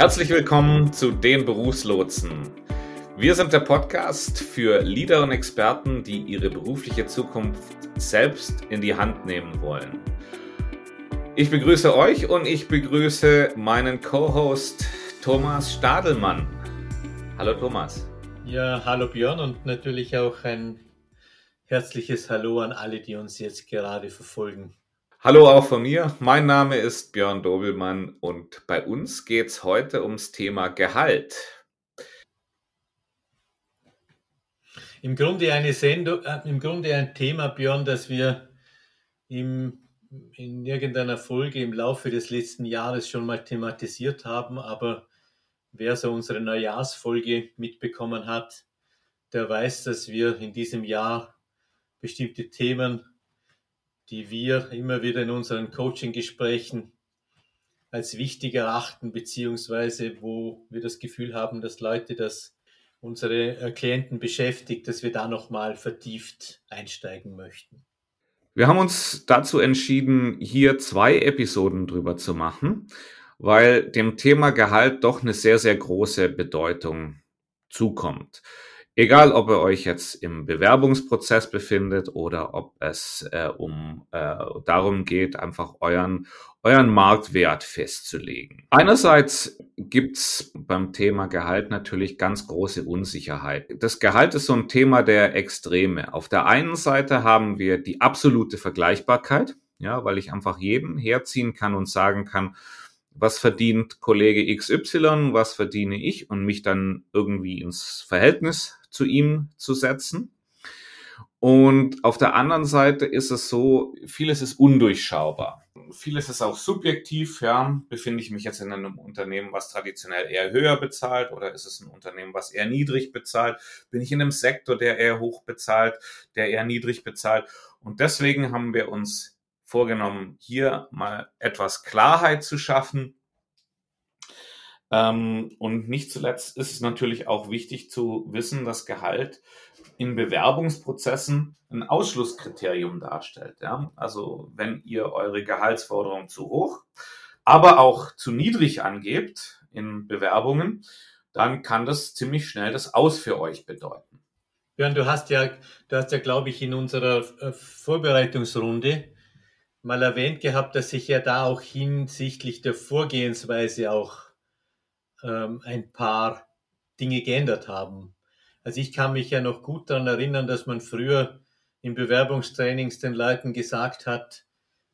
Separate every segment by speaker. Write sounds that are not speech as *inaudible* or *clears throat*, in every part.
Speaker 1: Herzlich willkommen zu den Berufslotsen. Wir sind der Podcast für Leader und Experten, die ihre berufliche Zukunft selbst in die Hand nehmen wollen. Ich begrüße euch und ich begrüße meinen Co-Host Thomas Stadelmann. Hallo Thomas.
Speaker 2: Ja, hallo Björn und natürlich auch ein herzliches Hallo an alle, die uns jetzt gerade verfolgen.
Speaker 1: Hallo auch von mir. Mein Name ist Björn Dobelmann und bei uns geht es heute ums Thema Gehalt.
Speaker 2: Im Grunde eine Sendung, äh, im Grunde ein Thema, Björn, das wir im, in irgendeiner Folge im Laufe des letzten Jahres schon mal thematisiert haben, aber wer so unsere Neujahrsfolge mitbekommen hat, der weiß, dass wir in diesem Jahr bestimmte Themen die wir immer wieder in unseren Coaching-Gesprächen als wichtig erachten, beziehungsweise wo wir das Gefühl haben, dass Leute das unsere Klienten beschäftigt, dass wir da nochmal vertieft einsteigen möchten.
Speaker 1: Wir haben uns dazu entschieden, hier zwei Episoden drüber zu machen, weil dem Thema Gehalt doch eine sehr, sehr große Bedeutung zukommt. Egal, ob ihr euch jetzt im Bewerbungsprozess befindet oder ob es äh, um äh, darum geht, einfach euren euren Marktwert festzulegen. Einerseits gibt's beim Thema Gehalt natürlich ganz große Unsicherheit. Das Gehalt ist so ein Thema der Extreme. Auf der einen Seite haben wir die absolute Vergleichbarkeit, ja, weil ich einfach jeden herziehen kann und sagen kann, was verdient Kollege XY, was verdiene ich und mich dann irgendwie ins Verhältnis zu ihm zu setzen. Und auf der anderen Seite ist es so, vieles ist undurchschaubar. Vieles ist auch subjektiv, ja. Befinde ich mich jetzt in einem Unternehmen, was traditionell eher höher bezahlt oder ist es ein Unternehmen, was eher niedrig bezahlt? Bin ich in einem Sektor, der eher hoch bezahlt, der eher niedrig bezahlt? Und deswegen haben wir uns vorgenommen, hier mal etwas Klarheit zu schaffen ähm, und nicht zuletzt ist es natürlich auch wichtig zu wissen, dass Gehalt in Bewerbungsprozessen ein Ausschlusskriterium darstellt. Ja? Also wenn ihr eure Gehaltsforderung zu hoch, aber auch zu niedrig angebt in Bewerbungen, dann kann das ziemlich schnell das Aus für euch bedeuten.
Speaker 2: Björn, du hast ja, du hast ja, glaube ich, in unserer äh, Vorbereitungsrunde mal erwähnt gehabt, dass sich ja da auch hinsichtlich der Vorgehensweise auch ähm, ein paar Dinge geändert haben. Also ich kann mich ja noch gut daran erinnern, dass man früher in Bewerbungstrainings den Leuten gesagt hat,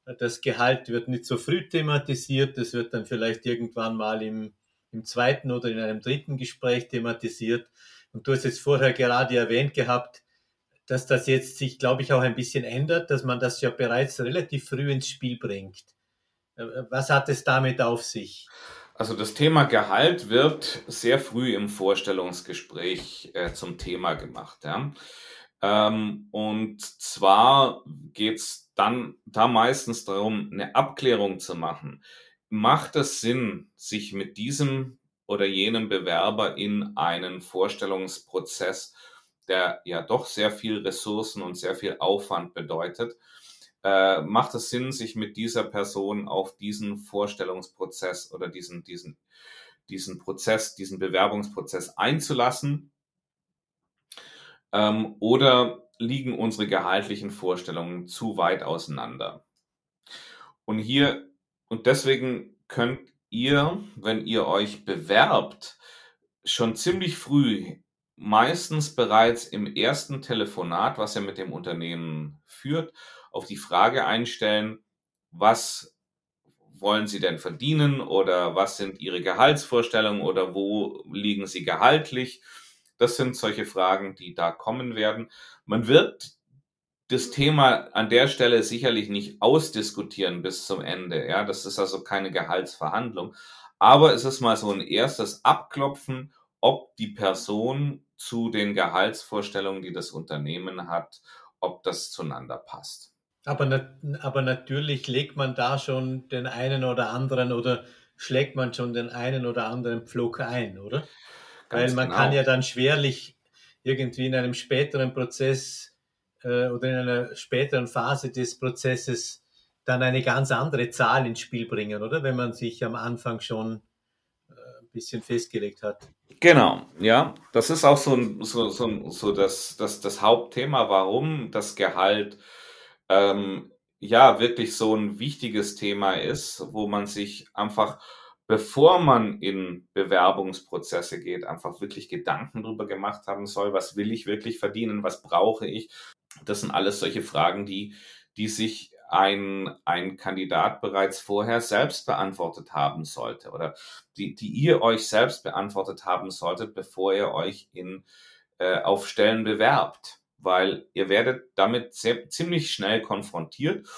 Speaker 2: das Gehalt wird nicht so früh thematisiert, das wird dann vielleicht irgendwann mal im, im zweiten oder in einem dritten Gespräch thematisiert. Und du hast jetzt vorher gerade erwähnt gehabt, dass das jetzt sich, glaube ich, auch ein bisschen ändert, dass man das ja bereits relativ früh ins Spiel bringt. Äh, was hat es damit auf sich?
Speaker 1: Also das Thema Gehalt wird sehr früh im Vorstellungsgespräch äh, zum Thema gemacht. Ja? Ähm, und zwar geht's dann da meistens darum, eine Abklärung zu machen. Macht es Sinn, sich mit diesem oder jenem Bewerber in einen Vorstellungsprozess, der ja doch sehr viel Ressourcen und sehr viel Aufwand bedeutet, äh, macht es Sinn, sich mit dieser Person auf diesen Vorstellungsprozess oder diesen, diesen, diesen Prozess, diesen Bewerbungsprozess einzulassen? Ähm, oder liegen unsere gehaltlichen Vorstellungen zu weit auseinander? Und hier, und deswegen könnt ihr, wenn ihr euch bewerbt, schon ziemlich früh, meistens bereits im ersten Telefonat, was ihr mit dem Unternehmen führt, auf die Frage einstellen, was wollen Sie denn verdienen oder was sind Ihre Gehaltsvorstellungen oder wo liegen Sie gehaltlich? Das sind solche Fragen, die da kommen werden. Man wird das Thema an der Stelle sicherlich nicht ausdiskutieren bis zum Ende. Ja, das ist also keine Gehaltsverhandlung. Aber es ist mal so ein erstes Abklopfen, ob die Person zu den Gehaltsvorstellungen, die das Unternehmen hat, ob das zueinander passt.
Speaker 2: Aber, aber natürlich legt man da schon den einen oder anderen oder schlägt man schon den einen oder anderen Pflock ein, oder? Ganz Weil man genau. kann ja dann schwerlich irgendwie in einem späteren Prozess äh, oder in einer späteren Phase des Prozesses dann eine ganz andere Zahl ins Spiel bringen, oder? Wenn man sich am Anfang schon äh, bisschen festgelegt hat.
Speaker 1: Genau, ja. Das ist auch so, so, so, so das, das, das Hauptthema, warum das Gehalt ähm, ja wirklich so ein wichtiges Thema ist, wo man sich einfach, bevor man in Bewerbungsprozesse geht, einfach wirklich Gedanken darüber gemacht haben soll, was will ich wirklich verdienen, was brauche ich. Das sind alles solche Fragen, die, die sich ein, ein Kandidat bereits vorher selbst beantwortet haben sollte oder die, die ihr euch selbst beantwortet haben solltet, bevor ihr euch in, äh, auf Stellen bewerbt, weil ihr werdet damit sehr, ziemlich schnell konfrontiert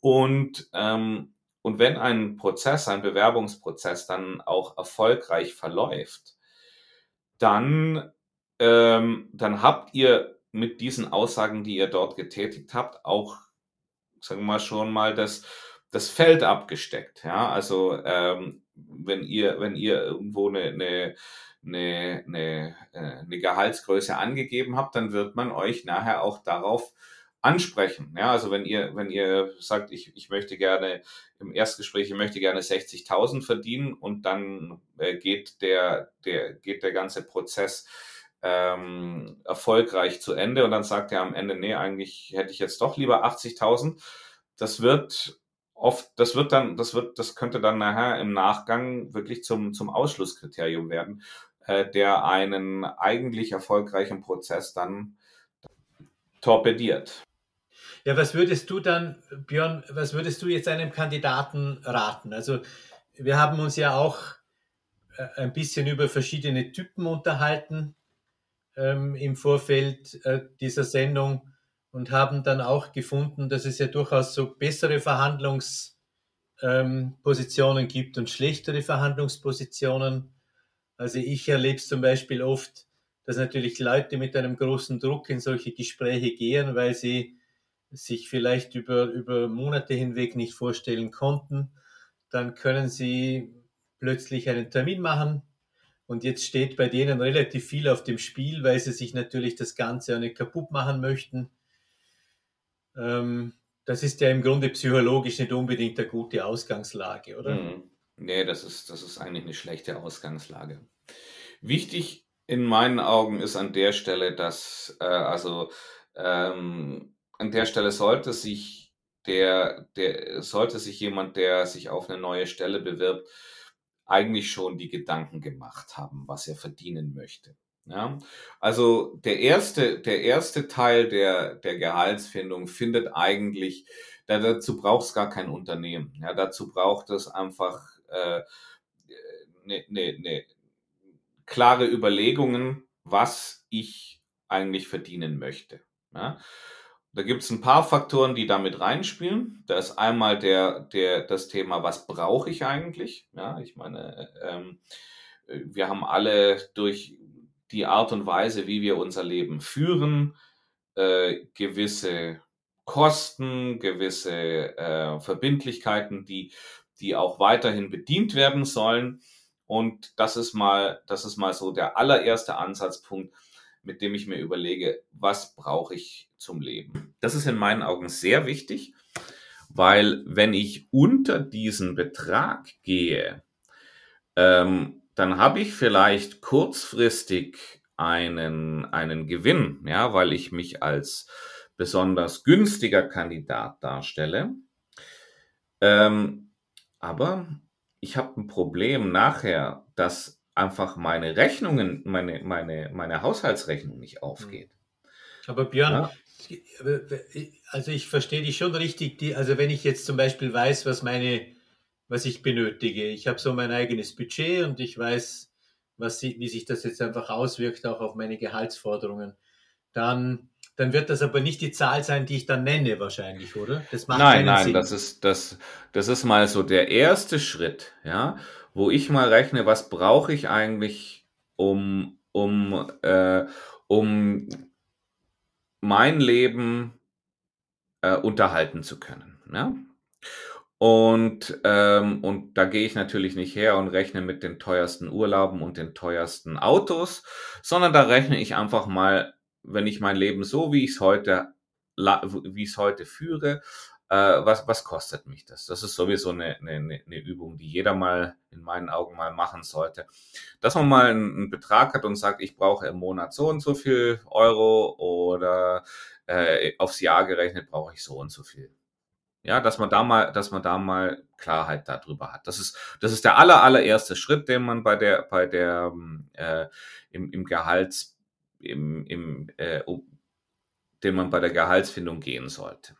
Speaker 1: und, ähm, und wenn ein Prozess, ein Bewerbungsprozess dann auch erfolgreich verläuft, dann, ähm, dann habt ihr mit diesen Aussagen, die ihr dort getätigt habt, auch sagen wir mal, schon mal das, das Feld abgesteckt. Ja, also ähm, wenn ihr, wenn ihr irgendwo eine, eine, eine, eine, äh, eine Gehaltsgröße angegeben habt, dann wird man euch nachher auch darauf ansprechen. Ja, also wenn ihr, wenn ihr sagt, ich, ich möchte gerne im Erstgespräch, ich möchte gerne 60.000 verdienen und dann äh, geht der, der, geht der ganze Prozess ähm, erfolgreich zu Ende und dann sagt er am Ende, nee, eigentlich hätte ich jetzt doch lieber 80.000. Das wird oft, das wird dann, das wird, das könnte dann nachher im Nachgang wirklich zum, zum Ausschlusskriterium werden, äh, der einen eigentlich erfolgreichen Prozess dann torpediert.
Speaker 2: Ja, was würdest du dann, Björn, was würdest du jetzt einem Kandidaten raten? Also wir haben uns ja auch äh, ein bisschen über verschiedene Typen unterhalten ähm, im Vorfeld äh, dieser Sendung und haben dann auch gefunden, dass es ja durchaus so bessere Verhandlungspositionen ähm, gibt und schlechtere Verhandlungspositionen. Also ich erlebe es zum Beispiel oft, dass natürlich Leute mit einem großen Druck in solche Gespräche gehen, weil sie sich vielleicht über, über Monate hinweg nicht vorstellen konnten. Dann können sie plötzlich einen Termin machen, und jetzt steht bei denen relativ viel auf dem Spiel, weil sie sich natürlich das Ganze auch nicht kaputt machen möchten. Ähm, das ist ja im Grunde psychologisch nicht unbedingt eine gute Ausgangslage, oder?
Speaker 1: Mhm. Nee, das ist, das ist eigentlich eine schlechte Ausgangslage. Wichtig in meinen Augen ist an der Stelle, dass, äh, also ähm, an der Stelle sollte sich der, der, sollte sich jemand, der sich auf eine neue Stelle bewirbt, eigentlich schon die Gedanken gemacht haben, was er verdienen möchte. Ja, also der erste, der erste Teil der, der Gehaltsfindung findet eigentlich, da, dazu braucht es gar kein Unternehmen. Ja, dazu braucht es einfach äh, ne, ne, ne, klare Überlegungen, was ich eigentlich verdienen möchte. Ja. Da gibt es ein paar Faktoren, die damit reinspielen. Da ist einmal der, der, das Thema, was brauche ich eigentlich? Ja, ich meine, ähm, wir haben alle durch die Art und Weise, wie wir unser Leben führen, äh, gewisse Kosten, gewisse äh, Verbindlichkeiten, die, die auch weiterhin bedient werden sollen. Und das ist mal, das ist mal so der allererste Ansatzpunkt, mit dem ich mir überlege, was brauche ich zum Leben. Das ist in meinen Augen sehr wichtig, weil wenn ich unter diesen Betrag gehe, ähm, dann habe ich vielleicht kurzfristig einen, einen Gewinn, ja, weil ich mich als besonders günstiger Kandidat darstelle. Ähm, aber ich habe ein Problem nachher, dass einfach meine Rechnungen, meine, meine, meine Haushaltsrechnung nicht aufgeht.
Speaker 2: Aber Björn, ja? also ich verstehe dich schon richtig. Die, also wenn ich jetzt zum Beispiel weiß, was meine, was ich benötige, ich habe so mein eigenes Budget und ich weiß, was, wie sich das jetzt einfach auswirkt auch auf meine Gehaltsforderungen, dann dann wird das aber nicht die Zahl sein, die ich dann nenne, wahrscheinlich, oder?
Speaker 1: Das macht nein, nein, Sinn. das ist das, das ist mal so der erste Schritt, ja wo ich mal rechne, was brauche ich eigentlich, um, um, äh, um mein Leben äh, unterhalten zu können. Ja? Und, ähm, und da gehe ich natürlich nicht her und rechne mit den teuersten Urlauben und den teuersten Autos, sondern da rechne ich einfach mal, wenn ich mein Leben so, wie ich es heute, wie ich es heute führe, äh, was, was kostet mich das? Das ist sowieso eine, eine, eine Übung, die jeder mal in meinen Augen mal machen sollte. Dass man mal einen, einen Betrag hat und sagt, ich brauche im Monat so und so viel Euro oder äh, aufs Jahr gerechnet brauche ich so und so viel. Ja, dass man da mal, dass man da mal Klarheit darüber hat. Das ist, das ist der aller, allererste Schritt, den man bei der, bei der, äh, im, im Gehalts, im, im, äh, den man bei der Gehaltsfindung gehen sollte.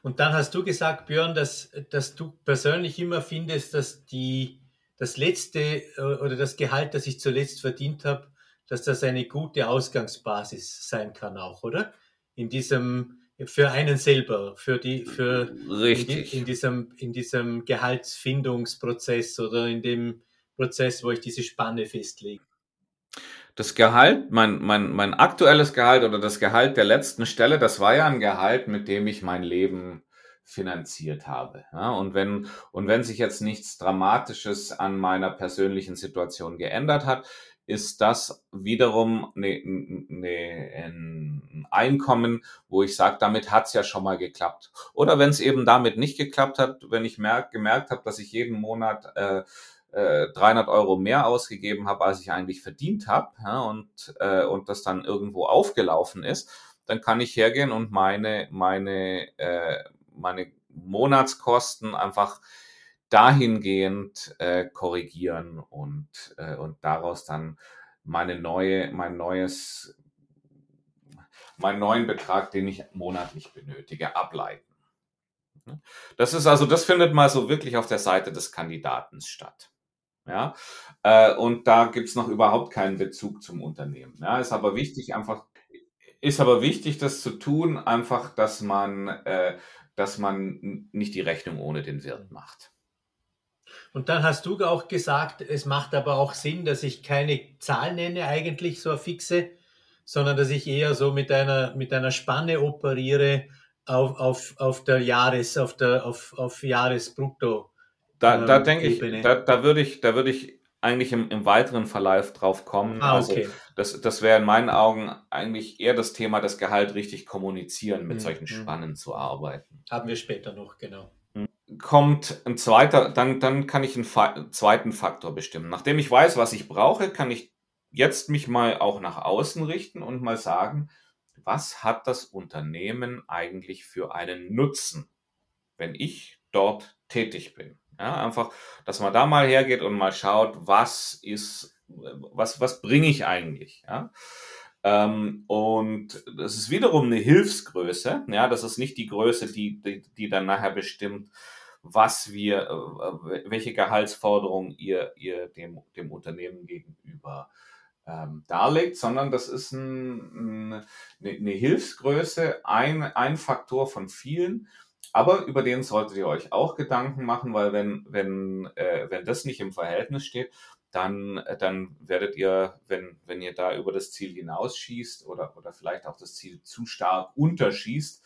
Speaker 2: Und dann hast du gesagt, Björn, dass, dass du persönlich immer findest, dass die, das letzte äh, oder das Gehalt, das ich zuletzt verdient habe, dass das eine gute Ausgangsbasis sein kann auch, oder? In diesem, für einen selber, für die, für
Speaker 1: Richtig.
Speaker 2: In, in, diesem, in diesem Gehaltsfindungsprozess oder in dem Prozess, wo ich diese Spanne festlege.
Speaker 1: Das Gehalt, mein, mein, mein aktuelles Gehalt oder das Gehalt der letzten Stelle, das war ja ein Gehalt, mit dem ich mein Leben finanziert habe. Ja, und wenn, und wenn sich jetzt nichts Dramatisches an meiner persönlichen Situation geändert hat, ist das wiederum eine, eine, ein Einkommen, wo ich sage, damit hat's ja schon mal geklappt. Oder wenn es eben damit nicht geklappt hat, wenn ich merk, gemerkt habe, dass ich jeden Monat äh, äh, 300 Euro mehr ausgegeben habe, als ich eigentlich verdient habe, ja, und, äh, und das dann irgendwo aufgelaufen ist, dann kann ich hergehen und meine, meine, äh, meine Monatskosten einfach dahingehend äh, korrigieren und, äh, und daraus dann meine neue, mein neues, meinen neuen Betrag, den ich monatlich benötige, ableiten. Das ist also, das findet mal so wirklich auf der Seite des Kandidaten statt. Ja, äh, und da gibt's noch überhaupt keinen Bezug zum Unternehmen. Ja, ist aber wichtig, einfach, ist aber wichtig, das zu tun, einfach, dass man, äh, dass man nicht die Rechnung ohne den Wirt macht.
Speaker 2: Und dann hast du auch gesagt, es macht aber auch Sinn, dass ich keine Zahl nenne, eigentlich so eine fixe, sondern dass ich eher so mit einer, mit einer Spanne operiere auf, auf, auf der Jahres, auf der, auf, auf Jahresbrutto.
Speaker 1: Da, da ähm, denke ich, da, da würde ich, da würde ich eigentlich im, im weiteren Verlauf drauf kommen.
Speaker 2: Ah, okay. Also
Speaker 1: das, das wäre in meinen Augen eigentlich eher das Thema, das Gehalt richtig kommunizieren, mit hm, solchen hm. Spannen zu arbeiten.
Speaker 2: Haben wir später noch, genau
Speaker 1: kommt ein zweiter, dann, dann kann ich einen Fa zweiten Faktor bestimmen. Nachdem ich weiß, was ich brauche, kann ich jetzt mich mal auch nach außen richten und mal sagen, was hat das Unternehmen eigentlich für einen Nutzen, wenn ich dort tätig bin? Ja, einfach, dass man da mal hergeht und mal schaut, was ist, was, was bringe ich eigentlich? Ja? Ähm, und das ist wiederum eine Hilfsgröße. Ja, das ist nicht die Größe, die, die, die dann nachher bestimmt, was wir, äh, welche Gehaltsforderungen ihr, ihr dem, dem Unternehmen gegenüber ähm, darlegt, sondern das ist ein, ein, eine Hilfsgröße, ein, ein Faktor von vielen. Aber über den solltet ihr euch auch Gedanken machen, weil wenn, wenn, äh, wenn das nicht im Verhältnis steht, dann, dann werdet ihr, wenn, wenn ihr da über das Ziel hinausschießt oder, oder vielleicht auch das Ziel zu stark unterschießt,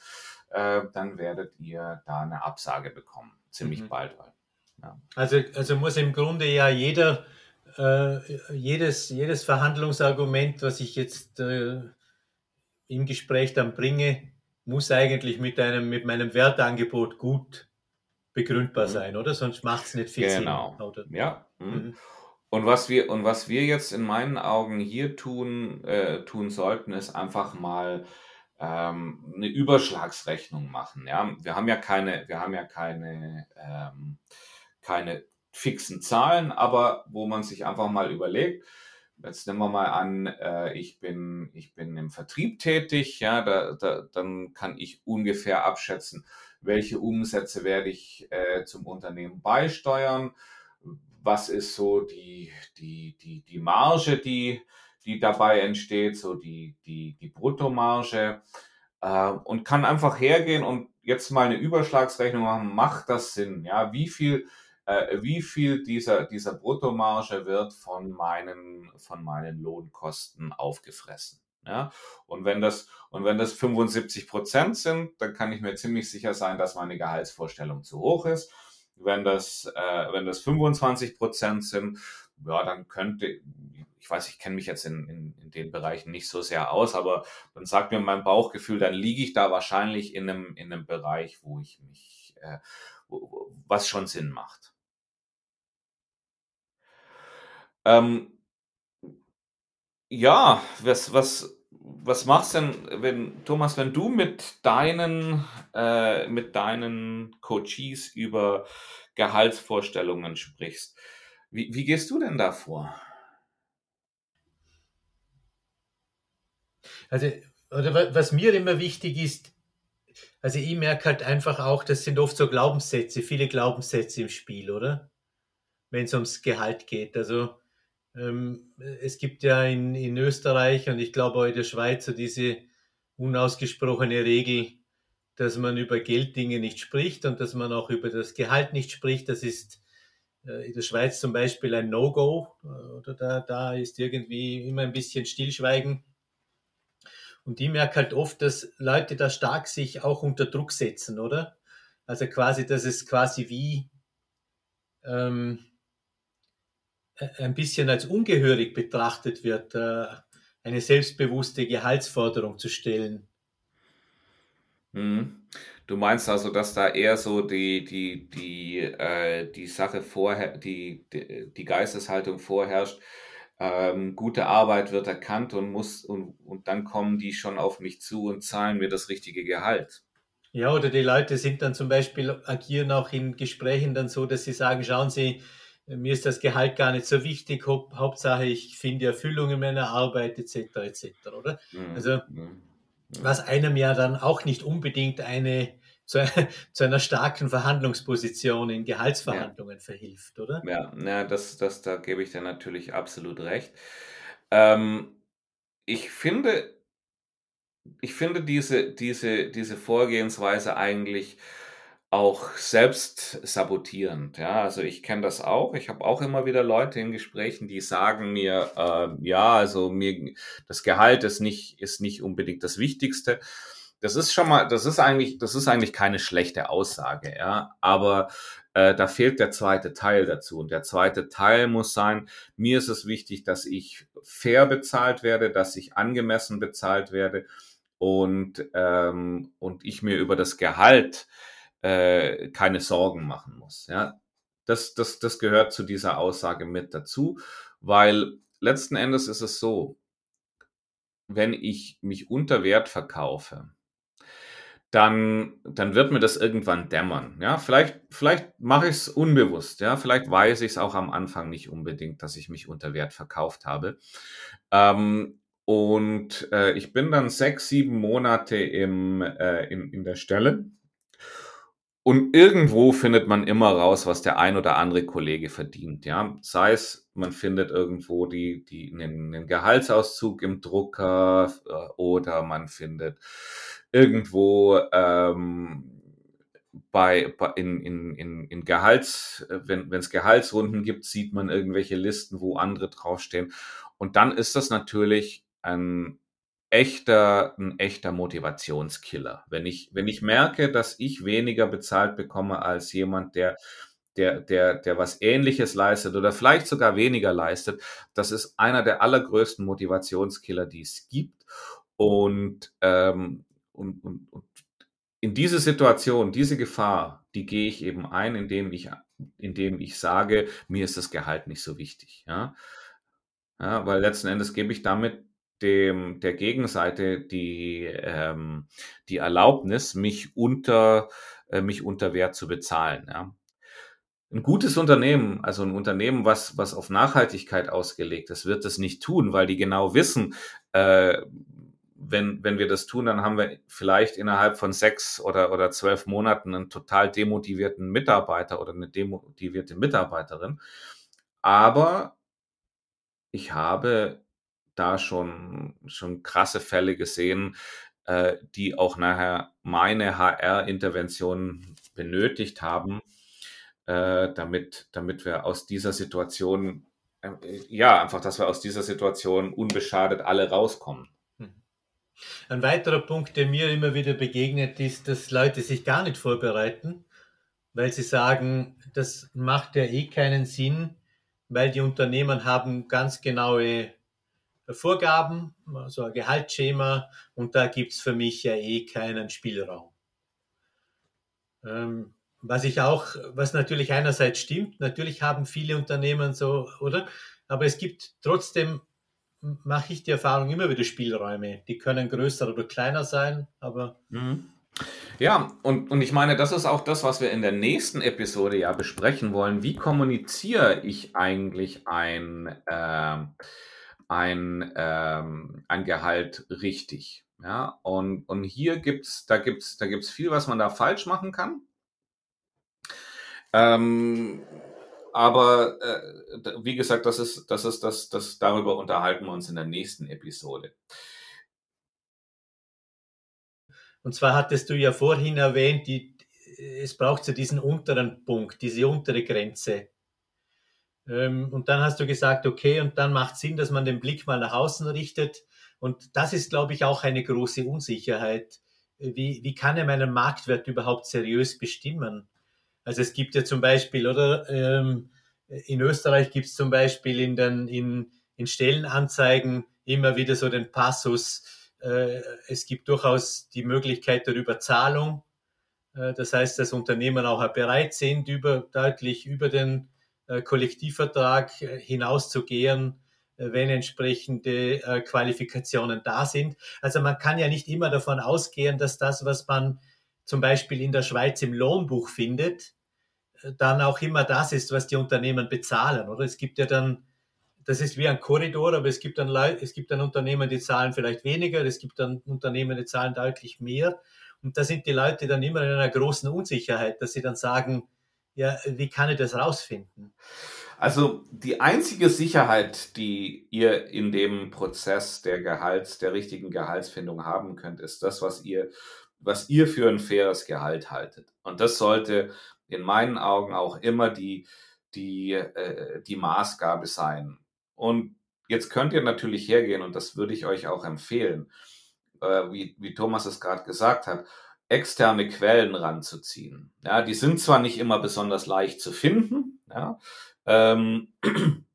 Speaker 1: äh, dann werdet ihr da eine Absage bekommen ziemlich mhm. bald.
Speaker 2: Ja. Also, also muss im Grunde ja jeder, äh, jedes, jedes Verhandlungsargument, was ich jetzt äh, im Gespräch dann bringe, muss eigentlich mit, einem, mit meinem Wertangebot gut begründbar mhm. sein, oder? Sonst macht es nicht viel
Speaker 1: genau. Sinn. Oder? Ja. Mhm. mhm. Und was wir und was wir jetzt in meinen Augen hier tun äh, tun sollten, ist einfach mal ähm, eine Überschlagsrechnung machen. Ja, wir haben ja keine, wir haben ja keine, ähm, keine fixen Zahlen, aber wo man sich einfach mal überlegt, jetzt nehmen wir mal an, äh, ich bin, ich bin im Vertrieb tätig, ja, da, da, dann kann ich ungefähr abschätzen, welche Umsätze werde ich äh, zum Unternehmen beisteuern, was ist so die, die, die, die Marge, die, die dabei entsteht, so die, die, die Bruttomarge äh, und kann einfach hergehen und jetzt mal eine Überschlagsrechnung machen, macht das Sinn? Ja, wie viel, äh, wie viel dieser, dieser Bruttomarge wird von meinen, von meinen Lohnkosten aufgefressen? Ja, und wenn das, und wenn das 75 Prozent sind, dann kann ich mir ziemlich sicher sein, dass meine Gehaltsvorstellung zu hoch ist. Wenn das, äh, wenn das 25 Prozent sind, ja, dann könnte, ich weiß, ich kenne mich jetzt in, in, in den Bereichen nicht so sehr aus, aber dann sagt mir mein Bauchgefühl, dann liege ich da wahrscheinlich in einem, in einem Bereich, wo ich mich, äh, wo, was schon Sinn macht. Ähm, ja, was, was, was machst denn, wenn, Thomas, wenn du mit deinen, äh, mit deinen Coaches über Gehaltsvorstellungen sprichst? Wie, wie gehst du denn da vor?
Speaker 2: Also, oder was mir immer wichtig ist, also ich merke halt einfach auch, das sind oft so Glaubenssätze, viele Glaubenssätze im Spiel, oder? Wenn es ums Gehalt geht. Also ähm, es gibt ja in, in Österreich und ich glaube auch in der Schweiz so diese unausgesprochene Regel, dass man über Gelddinge nicht spricht und dass man auch über das Gehalt nicht spricht. Das ist äh, in der Schweiz zum Beispiel ein No-Go oder da, da ist irgendwie immer ein bisschen Stillschweigen und ich merke halt oft, dass Leute da stark sich auch unter Druck setzen, oder? Also quasi, dass es quasi wie ähm, ein bisschen als ungehörig betrachtet wird, äh, eine selbstbewusste Gehaltsforderung zu stellen.
Speaker 1: Hm. Du meinst also, dass da eher so die, die, die, äh, die Sache vorher, die, die, die Geisteshaltung vorherrscht, ähm, gute Arbeit wird erkannt und muss und, und dann kommen die schon auf mich zu und zahlen mir das richtige Gehalt.
Speaker 2: Ja, oder die Leute sind dann zum Beispiel, agieren auch in Gesprächen dann so, dass sie sagen, schauen Sie, mir ist das Gehalt gar nicht so wichtig, Hauptsache ich finde Erfüllung in meiner Arbeit etc. etc. Oder? Mhm. Also mhm. was einem ja dann auch nicht unbedingt eine zu, *laughs* zu einer starken Verhandlungsposition in Gehaltsverhandlungen ja. verhilft, oder?
Speaker 1: Ja, ja das, das, da gebe ich dir natürlich absolut recht. Ähm, ich finde, ich finde diese, diese, diese Vorgehensweise eigentlich auch selbst sabotierend. Ja, also ich kenne das auch. Ich habe auch immer wieder Leute in Gesprächen, die sagen mir, äh, ja, also mir das Gehalt ist nicht ist nicht unbedingt das Wichtigste. Das ist schon mal, das ist eigentlich, das ist eigentlich keine schlechte Aussage, ja. Aber äh, da fehlt der zweite Teil dazu. Und der zweite Teil muss sein, mir ist es wichtig, dass ich fair bezahlt werde, dass ich angemessen bezahlt werde und, ähm, und ich mir über das Gehalt äh, keine Sorgen machen muss. Ja. Das, das, das gehört zu dieser Aussage mit dazu, weil letzten Endes ist es so, wenn ich mich unter Wert verkaufe, dann, dann wird mir das irgendwann dämmern. Ja, vielleicht, vielleicht mache ich es unbewusst. Ja, vielleicht weiß ich es auch am Anfang nicht unbedingt, dass ich mich unter Wert verkauft habe. Ähm, und äh, ich bin dann sechs, sieben Monate im, äh, in, in der Stelle. Und irgendwo findet man immer raus, was der ein oder andere Kollege verdient. Ja, sei es, man findet irgendwo die, die, einen, einen Gehaltsauszug im Drucker äh, oder man findet irgendwo ähm, bei, bei in, in, in, in Gehalts, wenn es Gehaltsrunden gibt, sieht man irgendwelche Listen, wo andere draufstehen. Und dann ist das natürlich ein echter, ein echter Motivationskiller. Wenn ich, wenn ich merke, dass ich weniger bezahlt bekomme als jemand, der der, der, der was Ähnliches leistet oder vielleicht sogar weniger leistet, das ist einer der allergrößten Motivationskiller, die es gibt. Und ähm, und, und, und in diese Situation, diese Gefahr, die gehe ich eben ein, indem ich, indem ich sage, mir ist das Gehalt nicht so wichtig. Ja, ja weil letzten Endes gebe ich damit dem, der Gegenseite die, ähm, die Erlaubnis, mich unter, äh, mich unter Wert zu bezahlen. Ja. Ein gutes Unternehmen, also ein Unternehmen, was, was auf Nachhaltigkeit ausgelegt ist, wird das nicht tun, weil die genau wissen, äh, wenn, wenn wir das tun, dann haben wir vielleicht innerhalb von sechs oder, oder zwölf Monaten einen total demotivierten Mitarbeiter oder eine demotivierte Mitarbeiterin. Aber ich habe da schon, schon krasse Fälle gesehen, äh, die auch nachher meine HR-Intervention benötigt haben, äh, damit, damit wir aus dieser Situation, äh, ja, einfach, dass wir aus dieser Situation unbeschadet alle rauskommen.
Speaker 2: Ein weiterer Punkt, der mir immer wieder begegnet, ist, dass Leute sich gar nicht vorbereiten, weil sie sagen, das macht ja eh keinen Sinn, weil die Unternehmen haben ganz genaue Vorgaben, also ein Gehaltsschema und da gibt es für mich ja eh keinen Spielraum. Ähm, Was ich auch, was natürlich einerseits stimmt, natürlich haben viele Unternehmen so, oder? Aber es gibt trotzdem, mache ich die Erfahrung immer wieder Spielräume. Die können größer oder kleiner sein, aber.
Speaker 1: Mhm. Ja, und, und ich meine, das ist auch das, was wir in der nächsten Episode ja besprechen wollen. Wie kommuniziere ich eigentlich ein, äh, ein, ähm, ein Gehalt richtig? Ja, und, und hier gibt's, da gibt's, da gibt's viel, was man da falsch machen kann. Ähm, aber äh, wie gesagt, das ist, das ist, das, das, darüber unterhalten wir uns in der nächsten Episode.
Speaker 2: Und zwar hattest du ja vorhin erwähnt, die, es braucht so diesen unteren Punkt, diese untere Grenze. Ähm, und dann hast du gesagt, okay, und dann macht Sinn, dass man den Blick mal nach außen richtet. Und das ist, glaube ich, auch eine große Unsicherheit. Wie, wie kann er meinen Marktwert überhaupt seriös bestimmen? Also es gibt ja zum Beispiel, oder ähm, in Österreich gibt es zum Beispiel in den in, in Stellenanzeigen immer wieder so den Passus, äh, es gibt durchaus die Möglichkeit der Überzahlung. Äh, das heißt, dass Unternehmen auch bereit sind, über, deutlich über den äh, Kollektivvertrag hinauszugehen, wenn entsprechende Qualifikationen da sind. Also man kann ja nicht immer davon ausgehen, dass das, was man zum Beispiel in der Schweiz im Lohnbuch findet, dann auch immer das ist, was die Unternehmen bezahlen, oder? Es gibt ja dann das ist wie ein Korridor, aber es gibt dann Leute, es gibt dann Unternehmen, die zahlen vielleicht weniger, es gibt dann Unternehmen, die zahlen deutlich mehr. Und da sind die Leute dann immer in einer großen Unsicherheit, dass sie dann sagen, ja, wie kann ich das rausfinden?
Speaker 1: Also die einzige Sicherheit, die ihr in dem Prozess der Gehalts, der richtigen Gehaltsfindung haben könnt, ist das, was ihr, was ihr für ein faires Gehalt haltet. Und das sollte in meinen Augen auch immer die, die, äh, die Maßgabe sein. Und jetzt könnt ihr natürlich hergehen, und das würde ich euch auch empfehlen, äh, wie, wie Thomas es gerade gesagt hat, externe Quellen ranzuziehen. Ja, die sind zwar nicht immer besonders leicht zu finden, ja, ähm, *clears throat*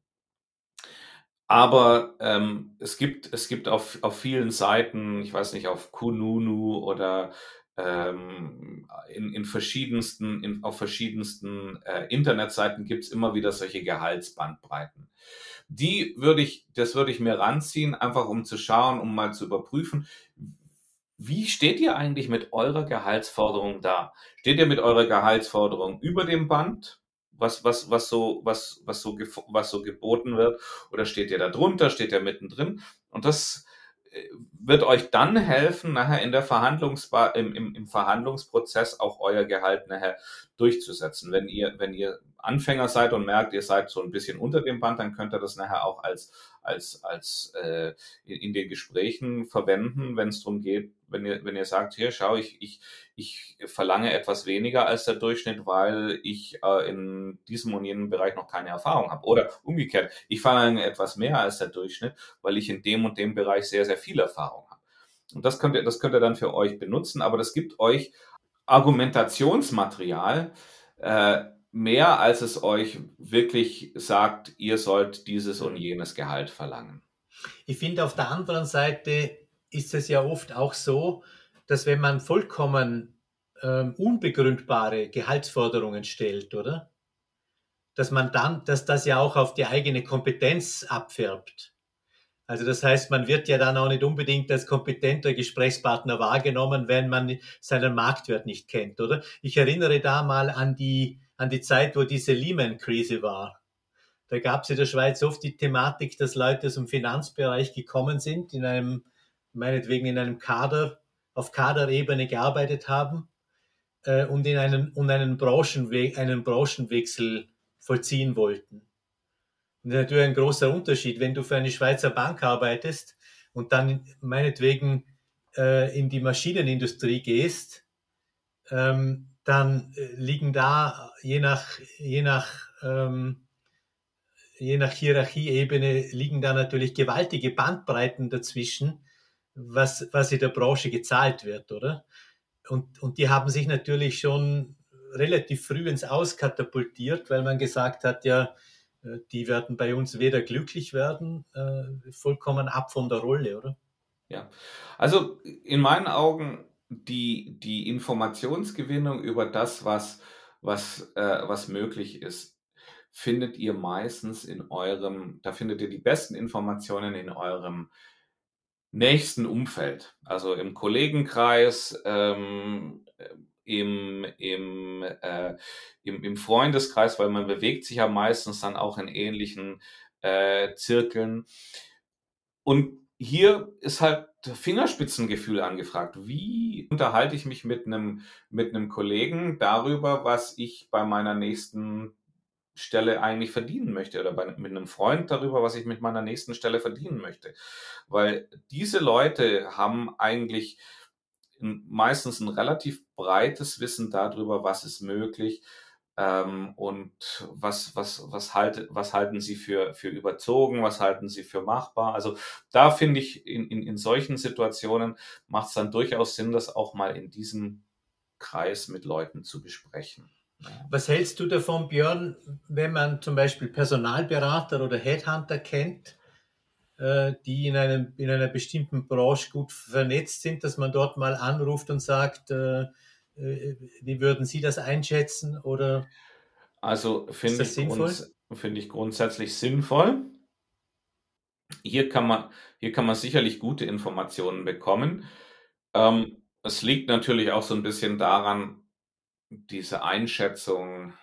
Speaker 1: aber ähm, es gibt, es gibt auf, auf vielen Seiten, ich weiß nicht, auf Kununu oder ähm, in, in verschiedensten, in, auf verschiedensten äh, Internetseiten gibt es immer wieder solche Gehaltsbandbreiten. Die würde ich, das würde ich mir ranziehen, einfach um zu schauen, um mal zu überprüfen, wie steht ihr eigentlich mit eurer Gehaltsforderung da? Steht ihr mit eurer Gehaltsforderung über dem Band, was, was, was so, was, was so, was so geboten wird? Oder steht ihr da drunter? Steht ihr mittendrin? Und das äh, wird euch dann helfen, nachher in der Verhandlungsbar, im, im, im Verhandlungsprozess auch euer Gehalt nachher durchzusetzen. Wenn ihr, wenn ihr Anfänger seid und merkt, ihr seid so ein bisschen unter dem Band, dann könnt ihr das nachher auch als, als, als äh, in den Gesprächen verwenden, wenn es darum geht, wenn ihr, wenn ihr sagt, hier, schau, ich, ich, ich verlange etwas weniger als der Durchschnitt, weil ich äh, in diesem und jenem Bereich noch keine Erfahrung habe. Oder umgekehrt, ich verlange etwas mehr als der Durchschnitt, weil ich in dem und dem Bereich sehr, sehr viel Erfahrung habe. Und das könnt ihr, das könnt ihr dann für euch benutzen, aber das gibt euch Argumentationsmaterial, äh, mehr als es euch wirklich sagt, ihr sollt dieses und jenes Gehalt verlangen.
Speaker 2: Ich finde, auf der anderen Seite ist es ja oft auch so, dass wenn man vollkommen ähm, unbegründbare Gehaltsforderungen stellt, oder? Dass man dann, dass das ja auch auf die eigene Kompetenz abfärbt. Also das heißt, man wird ja dann auch nicht unbedingt als kompetenter Gesprächspartner wahrgenommen, wenn man seinen Marktwert nicht kennt, oder? Ich erinnere da mal an die an die Zeit, wo diese Lehman-Krise war. Da gab es in der Schweiz oft die Thematik, dass Leute aus dem Finanzbereich gekommen sind, in einem, meinetwegen in einem Kader, auf Kaderebene gearbeitet haben äh, und in einen, und einen, Branchenwe einen Branchenwechsel vollziehen wollten. Und das ist natürlich ein großer Unterschied, wenn du für eine Schweizer Bank arbeitest und dann meinetwegen äh, in die Maschinenindustrie gehst, ähm, dann äh, liegen da je nach, je nach, ähm, je nach Hierarchieebene liegen da natürlich gewaltige Bandbreiten dazwischen, was, was in der Branche gezahlt wird, oder? Und, und die haben sich natürlich schon relativ früh ins Aus katapultiert, weil man gesagt hat, ja, äh, die werden bei uns weder glücklich werden, äh, vollkommen ab von der Rolle, oder?
Speaker 1: Ja, also in meinen Augen die, die Informationsgewinnung über das, was, was, äh, was möglich ist, findet ihr meistens in eurem, da findet ihr die besten Informationen in eurem nächsten Umfeld, also im Kollegenkreis, ähm, im, im, äh, im, im Freundeskreis, weil man bewegt sich ja meistens dann auch in ähnlichen äh, Zirkeln. Und hier ist halt Fingerspitzengefühl angefragt. Wie unterhalte ich mich mit einem, mit einem Kollegen darüber, was ich bei meiner nächsten Stelle eigentlich verdienen möchte oder bei, mit einem Freund darüber, was ich mit meiner nächsten Stelle verdienen möchte. Weil diese Leute haben eigentlich meistens ein relativ breites Wissen darüber, was ist möglich ähm, und was, was, was, halt, was halten sie für, für überzogen, was halten sie für machbar. Also da finde ich, in, in, in solchen Situationen macht es dann durchaus Sinn, das auch mal in diesem Kreis mit Leuten zu besprechen.
Speaker 2: Was hältst du davon, Björn, wenn man zum Beispiel Personalberater oder Headhunter kennt, äh, die in, einem, in einer bestimmten Branche gut vernetzt sind, dass man dort mal anruft und sagt, äh, wie würden Sie das einschätzen? Oder
Speaker 1: also finde ich, grunds find ich grundsätzlich sinnvoll. Hier kann man, hier kann man sicherlich gute Informationen bekommen. Ähm, es liegt natürlich auch so ein bisschen daran, diese Einschätzung,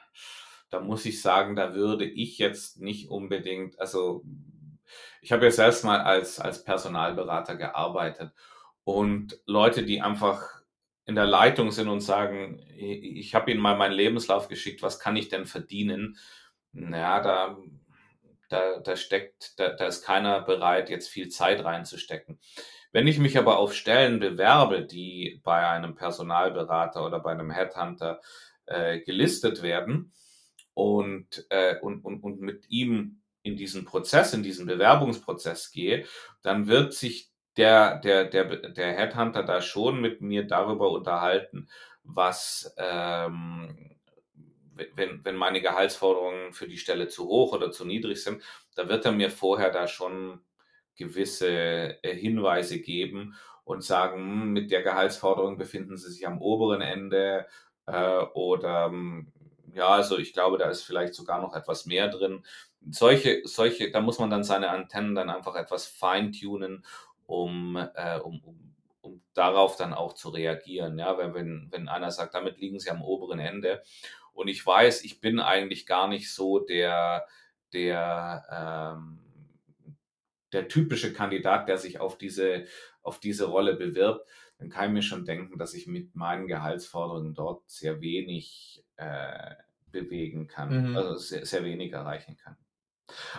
Speaker 1: da muss ich sagen, da würde ich jetzt nicht unbedingt, also ich habe ja selbst mal als, als Personalberater gearbeitet und Leute, die einfach in der Leitung sind und sagen, ich habe Ihnen mal meinen Lebenslauf geschickt, was kann ich denn verdienen? Naja, da, da, da steckt, da, da ist keiner bereit, jetzt viel Zeit reinzustecken. Wenn ich mich aber auf Stellen bewerbe, die bei einem Personalberater oder bei einem Headhunter äh, gelistet werden und, äh, und, und, und mit ihm in diesen Prozess, in diesen Bewerbungsprozess gehe, dann wird sich der, der, der, der Headhunter da schon mit mir darüber unterhalten, was, ähm, wenn, wenn meine Gehaltsforderungen für die Stelle zu hoch oder zu niedrig sind, da wird er mir vorher da schon gewisse äh, Hinweise geben und sagen, hm, mit der Gehaltsforderung befinden Sie sich am oberen Ende äh, oder hm, ja, also ich glaube, da ist vielleicht sogar noch etwas mehr drin. Solche, solche, da muss man dann seine Antennen dann einfach etwas feintunen, um, äh, um, um, um darauf dann auch zu reagieren. Ja, wenn, wenn, wenn einer sagt, damit liegen sie am oberen Ende. Und ich weiß, ich bin eigentlich gar nicht so der, der, ähm, der typische Kandidat, der sich auf diese, auf diese Rolle bewirbt, dann kann ich mir schon denken, dass ich mit meinen Gehaltsforderungen dort sehr wenig äh, bewegen kann, mhm. also sehr, sehr wenig erreichen kann.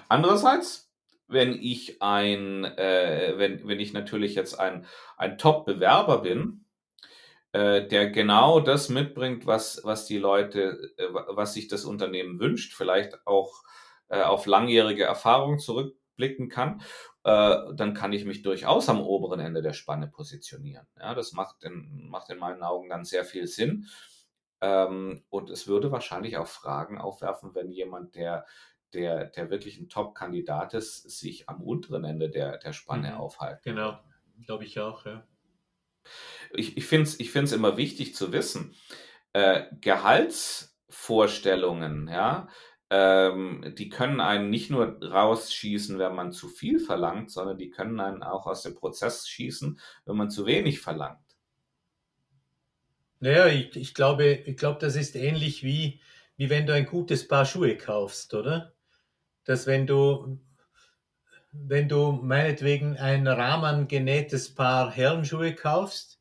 Speaker 1: Andererseits, wenn ich ein, äh, wenn, wenn ich natürlich jetzt ein, ein Top-Bewerber bin, äh, der genau das mitbringt, was, was die Leute, äh, was sich das Unternehmen wünscht, vielleicht auch äh, auf langjährige Erfahrung zurückblicken kann, äh, dann kann ich mich durchaus am oberen Ende der Spanne positionieren. Ja, das macht in, macht in meinen Augen dann sehr viel Sinn. Ähm, und es würde wahrscheinlich auch Fragen aufwerfen, wenn jemand, der der, der wirklich ein Top-Kandidat ist, sich am unteren Ende der, der Spanne mhm. aufhalten.
Speaker 2: Genau, glaube ich auch, ja.
Speaker 1: Ich, ich finde es ich find's immer wichtig zu wissen, äh, Gehaltsvorstellungen, ja, ähm, die können einen nicht nur rausschießen, wenn man zu viel verlangt, sondern die können einen auch aus dem Prozess schießen, wenn man zu wenig verlangt.
Speaker 2: Naja, ich, ich glaube, ich glaube, das ist ähnlich wie, wie wenn du ein gutes Paar Schuhe kaufst, oder? Dass wenn du, wenn du meinetwegen ein rahmengenähtes Paar Herrenschuhe kaufst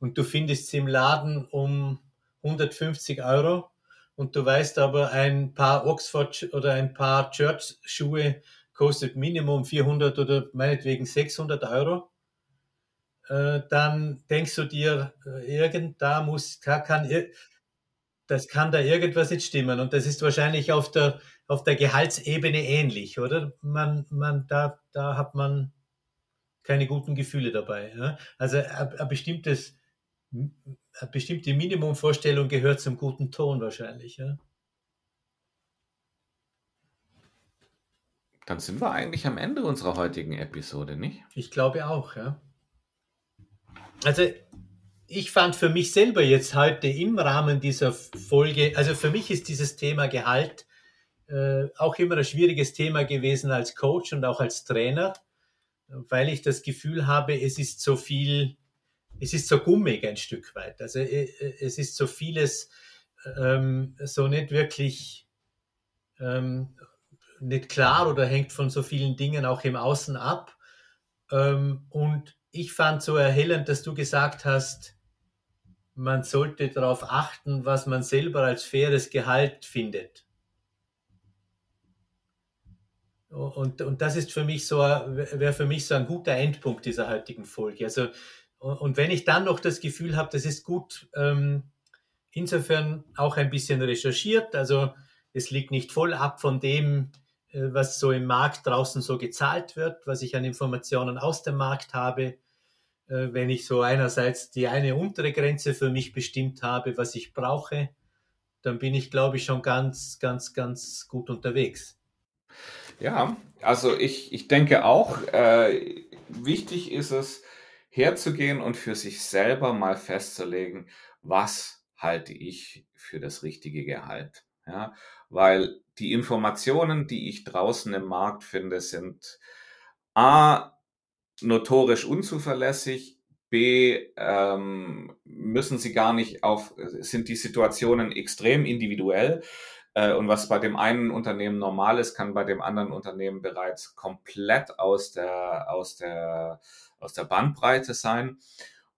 Speaker 2: und du findest sie im Laden um 150 Euro und du weißt aber, ein paar Oxford oder ein paar Church-Schuhe kostet Minimum 400 oder meinetwegen 600 Euro, äh, dann denkst du dir, äh, irgend da muss, kann, das kann da irgendwas nicht stimmen. Und das ist wahrscheinlich auf der, auf der Gehaltsebene ähnlich, oder? Man, man, da, da hat man keine guten Gefühle dabei. Ja? Also ein, ein bestimmtes, eine bestimmte Minimumvorstellung gehört zum guten Ton wahrscheinlich. Ja?
Speaker 1: Dann sind wir eigentlich am Ende unserer heutigen Episode, nicht?
Speaker 2: Ich glaube auch, ja. Also ich fand für mich selber jetzt heute im Rahmen dieser Folge, also für mich ist dieses Thema Gehalt äh, auch immer ein schwieriges Thema gewesen als Coach und auch als Trainer, weil ich das Gefühl habe, es ist so viel, es ist so gummig ein Stück weit. Also äh, äh, es ist so vieles ähm, so nicht wirklich ähm, nicht klar oder hängt von so vielen Dingen auch im Außen ab. Ähm, und ich fand so erhellend, dass du gesagt hast, man sollte darauf achten, was man selber als faires Gehalt findet. Und, und das ist für mich so, wäre für mich so ein guter Endpunkt dieser heutigen Folge. Also, und wenn ich dann noch das Gefühl habe, das ist gut, ähm, insofern auch ein bisschen recherchiert. Also, es liegt nicht voll ab von dem, äh, was so im Markt draußen so gezahlt wird, was ich an Informationen aus dem Markt habe. Äh, wenn ich so einerseits die eine untere Grenze für mich bestimmt habe, was ich brauche, dann bin ich, glaube ich, schon ganz, ganz, ganz gut unterwegs.
Speaker 1: Ja, also ich, ich denke auch, äh, wichtig ist es, herzugehen und für sich selber mal festzulegen, was halte ich für das richtige Gehalt. Ja, weil die Informationen, die ich draußen im Markt finde, sind A, notorisch unzuverlässig, B, ähm, müssen sie gar nicht auf, sind die Situationen extrem individuell. Äh, und was bei dem einen Unternehmen normal ist, kann bei dem anderen Unternehmen bereits komplett aus der, aus der, aus der Bandbreite sein.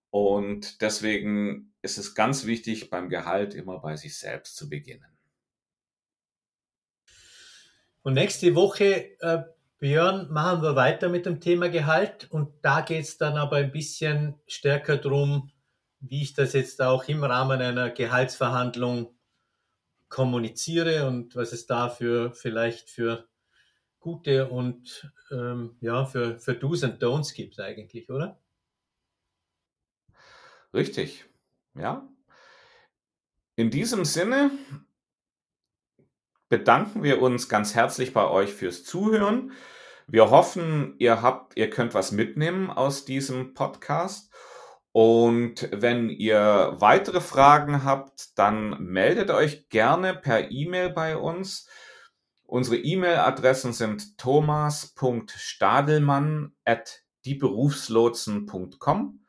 Speaker 1: Und deswegen ist es ganz wichtig, beim Gehalt immer bei sich selbst zu beginnen.
Speaker 2: Und nächste Woche, äh, Björn, machen wir weiter mit dem Thema Gehalt. Und da geht es dann aber ein bisschen stärker darum, wie ich das jetzt auch im Rahmen einer Gehaltsverhandlung kommuniziere und was es da für vielleicht für gute und ähm, ja, für, für Do's und Don'ts gibt eigentlich, oder?
Speaker 1: Richtig, ja. In diesem Sinne bedanken wir uns ganz herzlich bei euch fürs Zuhören. Wir hoffen, ihr habt, ihr könnt was mitnehmen aus diesem Podcast und wenn ihr weitere Fragen habt, dann meldet euch gerne per E-Mail bei uns. Unsere E-Mail-Adressen sind thomas.stadelmann at dieberufslotsen.com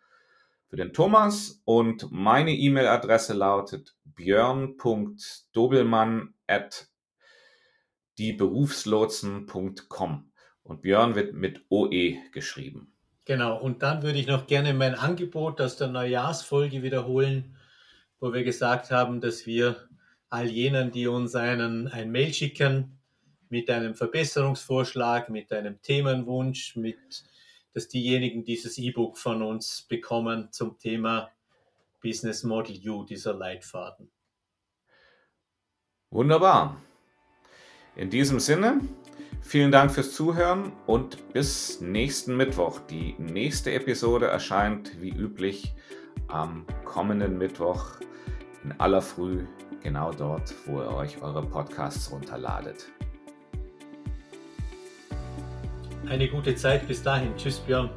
Speaker 1: für den Thomas und meine E-Mail-Adresse lautet björn.dobelmann at dieberufslotsen.com und Björn wird mit OE geschrieben.
Speaker 2: Genau, und dann würde ich noch gerne mein Angebot aus der Neujahrsfolge wiederholen, wo wir gesagt haben, dass wir all jenen, die uns einen, ein Mail schicken mit einem Verbesserungsvorschlag, mit einem Themenwunsch, mit, dass diejenigen dieses E-Book von uns bekommen zum Thema Business Model U, dieser Leitfaden.
Speaker 1: Wunderbar. In diesem Sinne, Vielen Dank fürs Zuhören und bis nächsten Mittwoch. Die nächste Episode erscheint wie üblich am kommenden Mittwoch in aller Früh, genau dort, wo ihr euch eure Podcasts runterladet.
Speaker 2: Eine gute Zeit bis dahin. Tschüss, Björn.